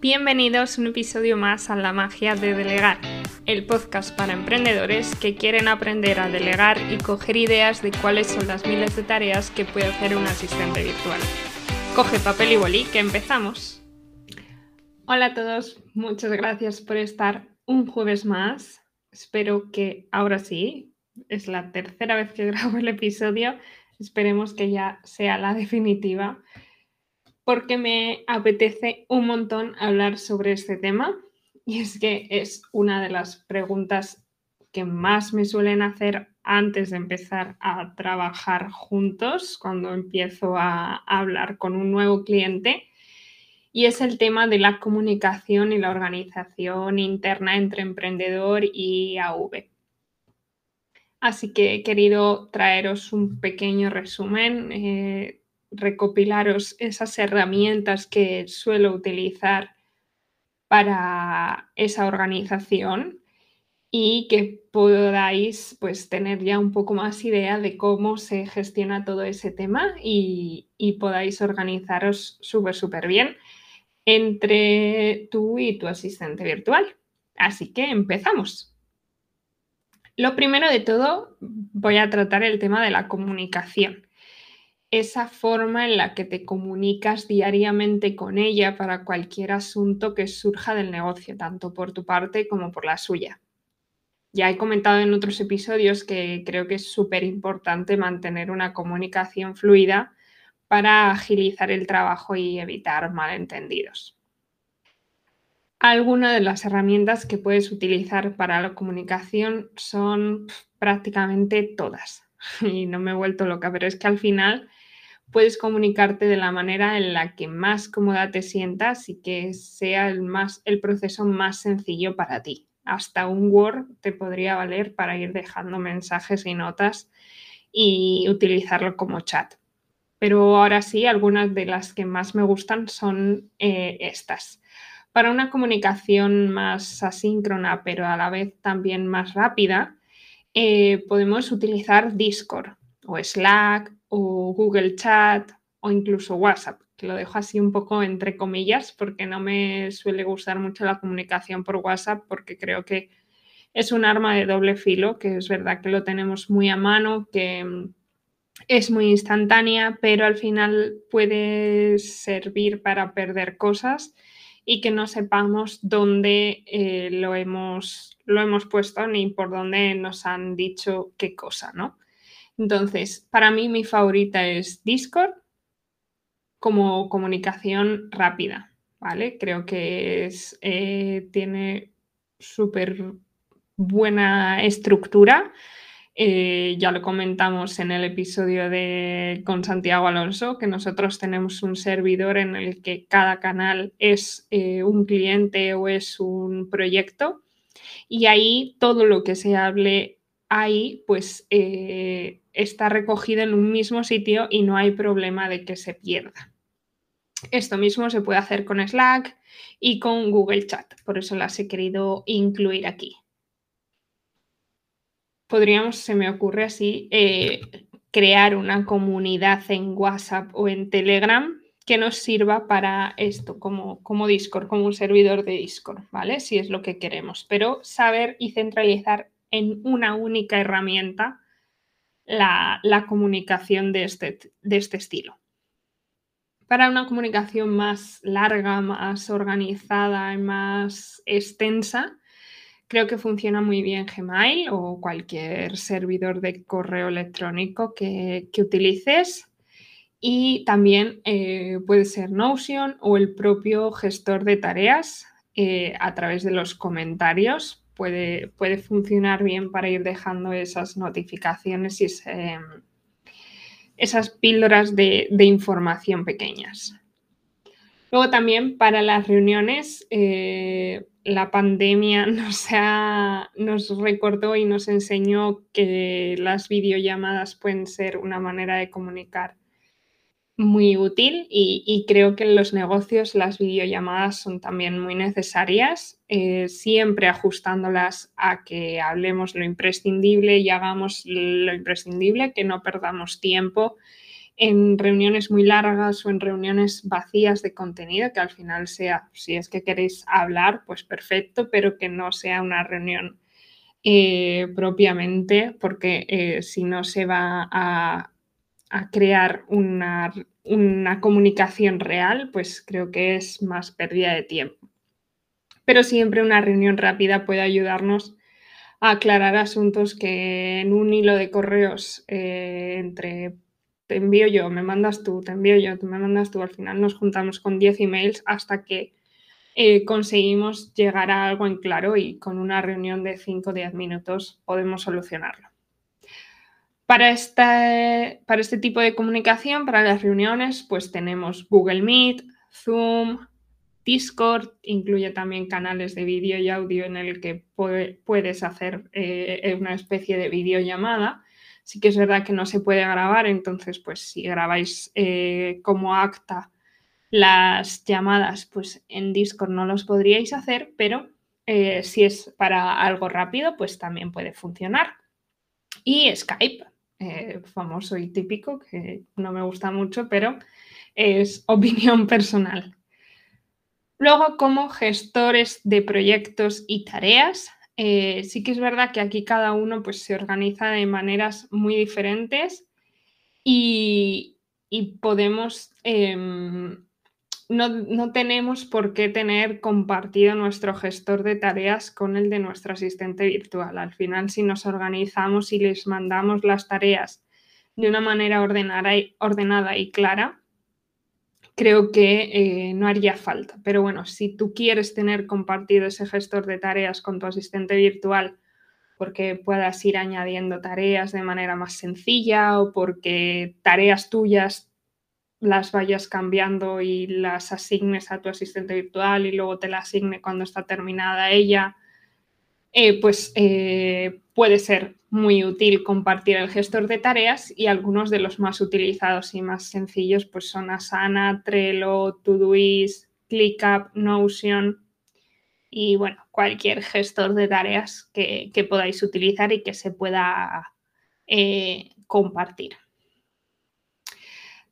Bienvenidos a un episodio más a La magia de delegar, el podcast para emprendedores que quieren aprender a delegar y coger ideas de cuáles son las miles de tareas que puede hacer un asistente virtual. Coge papel y bolí, que empezamos. Hola a todos, muchas gracias por estar un jueves más. Espero que ahora sí, es la tercera vez que grabo el episodio, esperemos que ya sea la definitiva porque me apetece un montón hablar sobre este tema y es que es una de las preguntas que más me suelen hacer antes de empezar a trabajar juntos, cuando empiezo a hablar con un nuevo cliente, y es el tema de la comunicación y la organización interna entre emprendedor y AV. Así que he querido traeros un pequeño resumen eh, recopilaros esas herramientas que suelo utilizar para esa organización y que podáis pues tener ya un poco más idea de cómo se gestiona todo ese tema y, y podáis organizaros súper, súper bien entre tú y tu asistente virtual. Así que empezamos. Lo primero de todo, voy a tratar el tema de la comunicación esa forma en la que te comunicas diariamente con ella para cualquier asunto que surja del negocio, tanto por tu parte como por la suya. Ya he comentado en otros episodios que creo que es súper importante mantener una comunicación fluida para agilizar el trabajo y evitar malentendidos. Algunas de las herramientas que puedes utilizar para la comunicación son prácticamente todas. Y no me he vuelto loca, pero es que al final puedes comunicarte de la manera en la que más cómoda te sientas y que sea el, más, el proceso más sencillo para ti. Hasta un Word te podría valer para ir dejando mensajes y notas y utilizarlo como chat. Pero ahora sí, algunas de las que más me gustan son eh, estas. Para una comunicación más asíncrona, pero a la vez también más rápida, eh, podemos utilizar Discord o Slack o Google Chat o incluso WhatsApp, que lo dejo así un poco entre comillas porque no me suele gustar mucho la comunicación por WhatsApp porque creo que es un arma de doble filo, que es verdad que lo tenemos muy a mano, que mm, es muy instantánea, pero al final puede servir para perder cosas y que no sepamos dónde eh, lo, hemos, lo hemos puesto ni por dónde nos han dicho qué cosa, ¿no? Entonces, para mí mi favorita es Discord como comunicación rápida, ¿vale? Creo que es, eh, tiene súper buena estructura. Eh, ya lo comentamos en el episodio de, con Santiago Alonso, que nosotros tenemos un servidor en el que cada canal es eh, un cliente o es un proyecto y ahí todo lo que se hable ahí, pues está recogido en un mismo sitio y no hay problema de que se pierda. Esto mismo se puede hacer con Slack y con Google Chat, por eso las he querido incluir aquí. Podríamos, se me ocurre así, eh, crear una comunidad en WhatsApp o en Telegram que nos sirva para esto, como, como Discord, como un servidor de Discord, ¿vale? Si es lo que queremos, pero saber y centralizar en una única herramienta la, comunicación de este, de este estilo. Para una comunicación más larga, más organizada y más extensa, creo que funciona muy bien Gmail o cualquier servidor de correo electrónico que, utilices. Y también eh, puede ser Notion o el propio gestor de tareas eh, a través de los comentarios puede, funcionar bien para ir dejando esas notificaciones y esas píldoras de, información pequeñas. Luego también para las reuniones, eh, la pandemia nos, nos recordó y nos enseñó que las videollamadas pueden ser una manera de comunicar muy útil y, creo que en los negocios las videollamadas son también muy necesarias, eh, siempre ajustándolas a que hablemos lo imprescindible y hagamos lo imprescindible, que no perdamos tiempo en reuniones muy largas o en reuniones vacías de contenido, que al final sea, si es que queréis hablar, pues perfecto, pero que no sea una reunión eh, propiamente, porque eh, si no se va a, crear una, una comunicación real, pues creo que es más pérdida de tiempo. Pero siempre una reunión rápida puede ayudarnos a aclarar asuntos que en un hilo de correos eh, entre te envío yo, me mandas tú, te envío yo, tú me mandas tú, al final nos juntamos con 10 emails hasta que eh, conseguimos llegar a algo en claro y con una reunión de 5 o 10 minutos podemos solucionarlo. Para este, para este tipo de comunicación, para las reuniones, pues tenemos Google Meet, Zoom, Discord, incluye también canales de vídeo y audio en el que puedes hacer eh, una especie de videollamada Sí que es verdad que no se puede grabar, entonces pues si grabáis eh, como acta las llamadas, pues en Discord no los podríais hacer, pero eh, si es para algo rápido, pues también puede funcionar. Y Skype, eh, famoso y típico, que no me gusta mucho, pero es opinión personal. Luego, como gestores de proyectos y tareas, eh, sí que es verdad que aquí cada uno pues, se organiza de maneras muy diferentes y, podemos, em, no, tenemos por qué tener compartido nuestro gestor de tareas con el de nuestro asistente virtual. Al final, si nos organizamos y les mandamos las tareas de una manera ordenada y clara, creo que eh, no haría falta. Pero bueno, si tú quieres tener compartido ese gestor de tareas con tu asistente virtual porque puedas ir añadiendo tareas de manera más sencilla o porque tareas tuyas las vayas cambiando y las asignes a tu asistente virtual y luego te la asigne cuando está terminada ella, eh, pues eh, puede ser muy útil compartir el gestor de tareas y algunos de los más utilizados y más sencillos pues son Asana, Trello, Todoist, ClickUp, Notion y bueno, cualquier gestor de tareas que, podáis utilizar y que se pueda eh, compartir.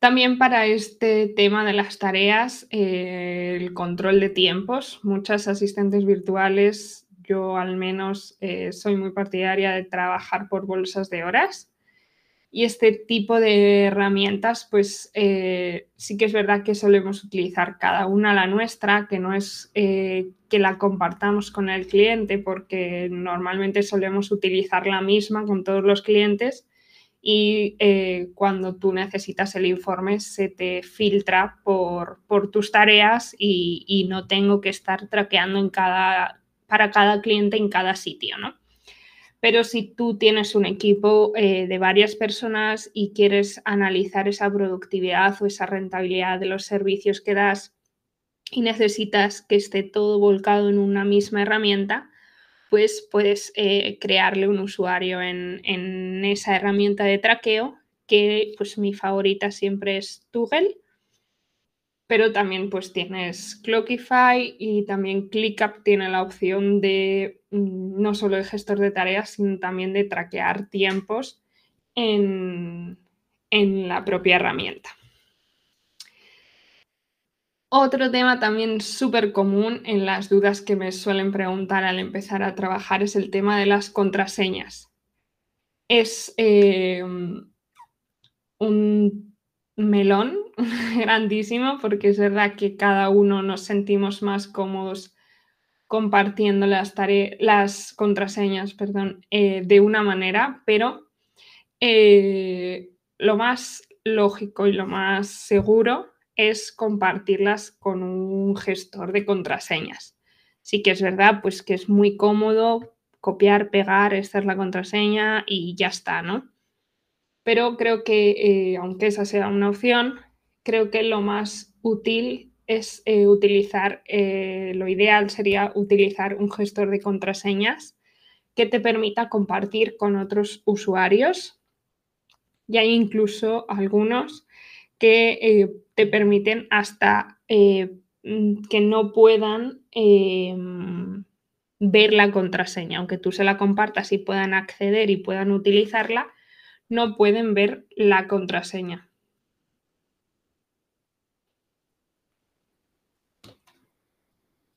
También para este tema de las tareas, el control de tiempos. Muchas asistentes virtuales yo al menos eh, soy muy partidaria de trabajar por bolsas de horas. Y este tipo de herramientas, pues eh, sí que es verdad que solemos utilizar cada una la nuestra, que no es eh, que la compartamos con el cliente, porque normalmente solemos utilizar la misma con todos los clientes y cuando tú necesitas el informe se te filtra por, tus tareas y, y, no tengo que estar traqueando en cada para cada cliente en cada sitio, ¿no? Pero si tú tienes un equipo eh, de varias personas y quieres analizar esa productividad o esa rentabilidad de los servicios que das y necesitas que esté todo volcado en una misma herramienta, pues puedes eh, crearle un usuario en, esa herramienta de traqueo, que pues mi favorita siempre es Toggle pero también pues tienes Clockify y también ClickUp tiene la opción de mm, no solo el gestor de tareas, sino también de traquear tiempos en, la propia herramienta. Otro tema también súper común en las dudas que me suelen preguntar al empezar a trabajar es el tema de las contraseñas. Es eh, un melón grandísimo porque es verdad que cada uno nos sentimos más cómodos compartiendo las, las contraseñas perdón, eh, de una manera, pero eh, lo más lógico y lo más seguro es compartirlas con un gestor de contraseñas. Sí que es verdad, pues que es muy cómodo copiar, pegar, esta es la contraseña y ya está, ¿no? pero creo que, eh, aunque esa sea una opción, creo que lo más útil es eh, utilizar, eh, lo ideal sería utilizar un gestor de contraseñas que te permita compartir con otros usuarios. Y hay incluso algunos que eh, te permiten hasta eh, mm, que no puedan eh, mm, ver la contraseña, aunque tú se la compartas y puedan acceder y puedan utilizarla, no pueden ver la contraseña.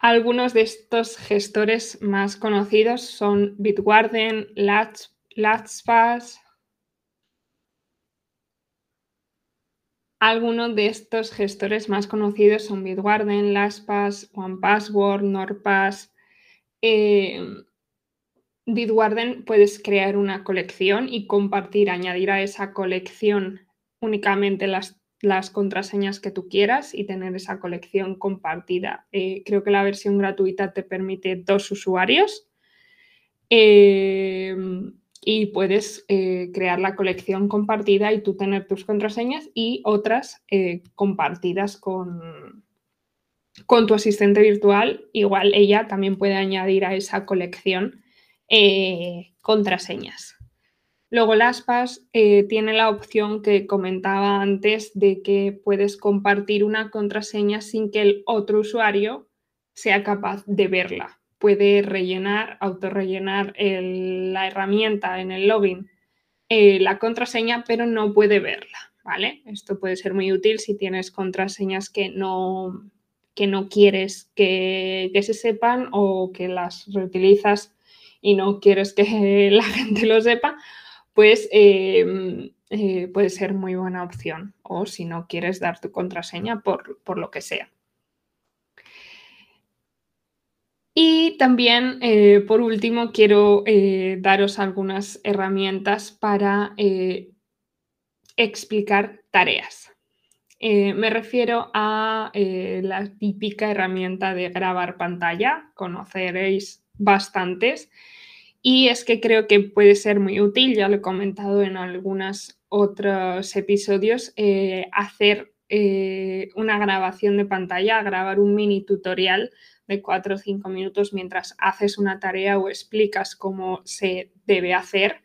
Algunos de estos gestores más conocidos son Bitwarden, Lats, Latspass, Algunos de estos gestores más conocidos son Bitwarden, LastPass, OnePassword, NordPass. Eh, Bitwarden puedes crear una colección y compartir, añadir a esa colección únicamente las contraseñas que tú quieras y tener esa colección compartida. Eh, creo que la versión gratuita te permite dos usuarios em, y puedes eh, crear la colección compartida y tú tener tus contraseñas y otras eh, compartidas con, con tu asistente virtual. Igual ella también puede añadir a esa colección contraseñas. Luego LastPass eh, tiene la opción que comentaba antes de que puedes compartir una contraseña sin que el otro usuario sea capaz de verla. Puede rellenar, autorrellenar la herramienta en el login eh, la contraseña, pero no puede verla. ¿vale? Esto puede ser muy útil si tienes contraseñas que no, que no quieres que, se sepan o que las reutilizas y no quieres que la gente lo sepa pues em, eh, puede ser muy buena opción. O si no quieres dar tu contraseña por, lo que sea. Y también, eh, por último, quiero eh, daros algunas herramientas para explicar tareas. me refiero a la típica herramienta de grabar pantalla, conoceréis bastantes, y es que creo que puede ser muy útil, ya lo he comentado en algunos otros episodios, eh, hacer eh, una grabación de pantalla, grabar un mini tutorial de 4 o 5 minutos mientras haces una tarea o explicas cómo se debe hacer.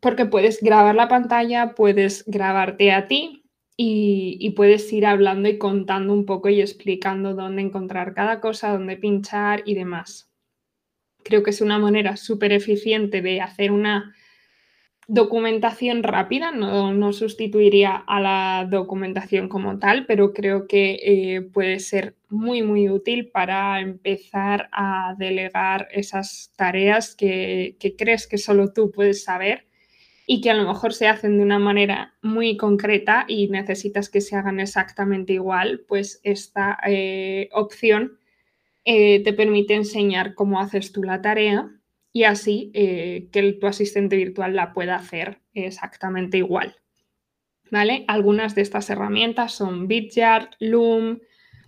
Porque puedes grabar la pantalla, puedes grabarte a ti y, puedes ir hablando y contando un poco y explicando dónde encontrar cada cosa, dónde pinchar y demás. Creo que es una manera súper eficiente de hacer una documentación rápida, no, sustituiría a la documentación como tal, pero creo que eh, puede ser muy, muy útil para empezar a delegar esas tareas que, crees que solo tú puedes saber y que a lo mejor se hacen de una manera muy concreta y necesitas que se hagan exactamente igual, pues esta eh, opción eh, te permite enseñar cómo haces tú la tarea y así eh, que tu asistente virtual la pueda hacer exactamente igual. ¿Vale? Algunas de estas herramientas son Vidyard, Loom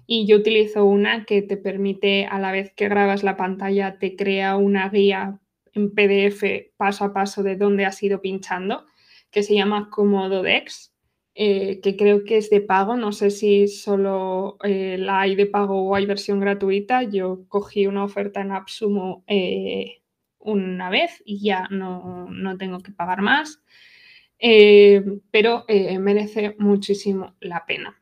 y yo utilizo una que te permite a la vez que grabas la pantalla te crea una guía en PDF paso a paso de dónde has ido pinchando que se llama Comodo Dex eh, que creo que es de pago. No sé si solo eh, la hay de pago o hay versión gratuita. Yo cogí una oferta en Absumo eh, una vez y ya no, tengo que pagar más. pero merece muchísimo la pena.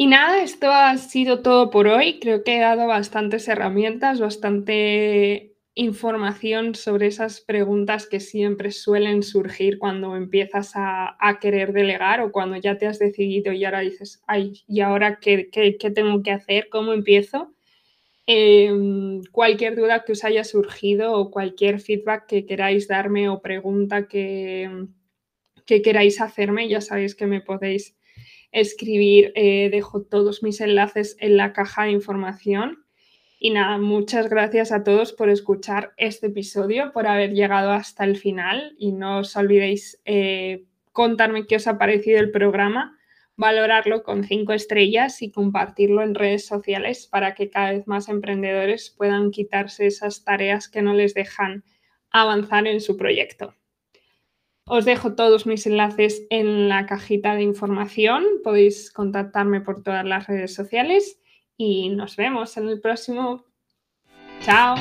Y nada, esto ha sido todo por hoy. Creo que he dado bastantes herramientas, bastante información sobre esas preguntas que siempre suelen surgir cuando empiezas a, querer delegar o cuando ya te has decidido y ahora dices, ay, ¿y ahora qué, tengo que hacer? ¿Cómo empiezo? Em, cualquier duda que os haya surgido o cualquier feedback que queráis darme o pregunta que, que queráis hacerme, ya sabéis que me podéis escribir. Eh, dejo todos mis enlaces en la caja de información. Y nada, muchas gracias a todos por escuchar este episodio, por haber llegado hasta el final y no os olvidéis eh, contarme qué os ha parecido el programa, valorarlo con cinco estrellas y compartirlo en redes sociales para que cada vez más emprendedores puedan quitarse esas tareas que no les dejan avanzar en su proyecto. Os dejo todos mis enlaces en la cajita de información, podéis contactarme por todas las redes sociales y nos vemos en el próximo. Chao.